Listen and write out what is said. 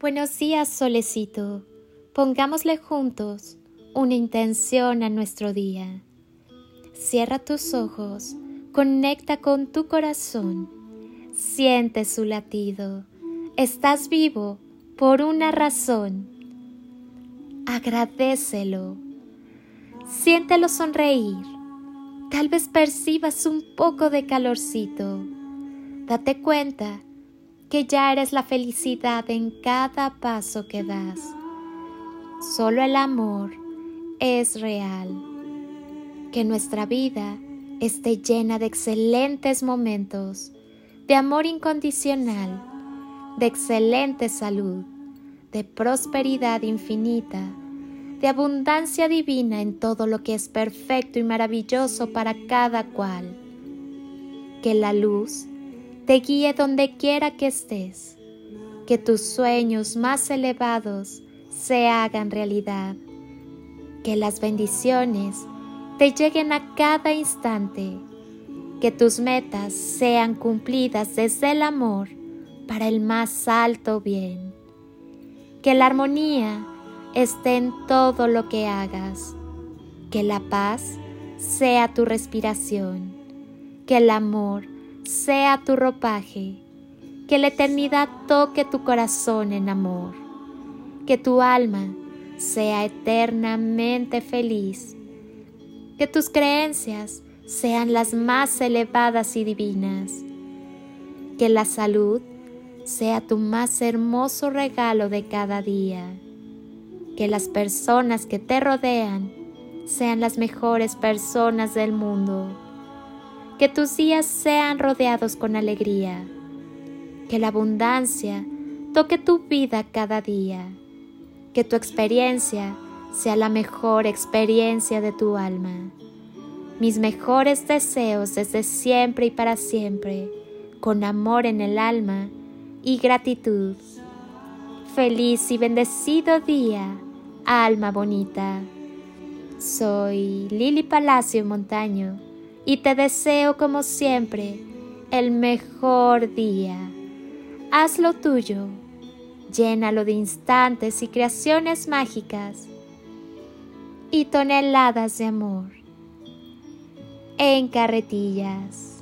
Buenos días, solecito. Pongámosle juntos una intención a nuestro día. Cierra tus ojos, conecta con tu corazón, siente su latido. Estás vivo por una razón. Agradecelo. Siéntelo sonreír. Tal vez percibas un poco de calorcito. Date cuenta que ya eres la felicidad en cada paso que das. Solo el amor es real. Que nuestra vida esté llena de excelentes momentos, de amor incondicional, de excelente salud, de prosperidad infinita, de abundancia divina en todo lo que es perfecto y maravilloso para cada cual. Que la luz te guíe donde quiera que estés, que tus sueños más elevados se hagan realidad, que las bendiciones te lleguen a cada instante, que tus metas sean cumplidas desde el amor para el más alto bien, que la armonía esté en todo lo que hagas, que la paz sea tu respiración, que el amor sea tu ropaje, que la eternidad toque tu corazón en amor, que tu alma sea eternamente feliz, que tus creencias sean las más elevadas y divinas, que la salud sea tu más hermoso regalo de cada día, que las personas que te rodean sean las mejores personas del mundo que tus días sean rodeados con alegría, que la abundancia toque tu vida cada día, que tu experiencia sea la mejor experiencia de tu alma. Mis mejores deseos desde siempre y para siempre, con amor en el alma y gratitud. Feliz y bendecido día, alma bonita. Soy Lili Palacio Montaño y te deseo como siempre el mejor día. Hazlo tuyo, llénalo de instantes y creaciones mágicas y toneladas de amor en carretillas.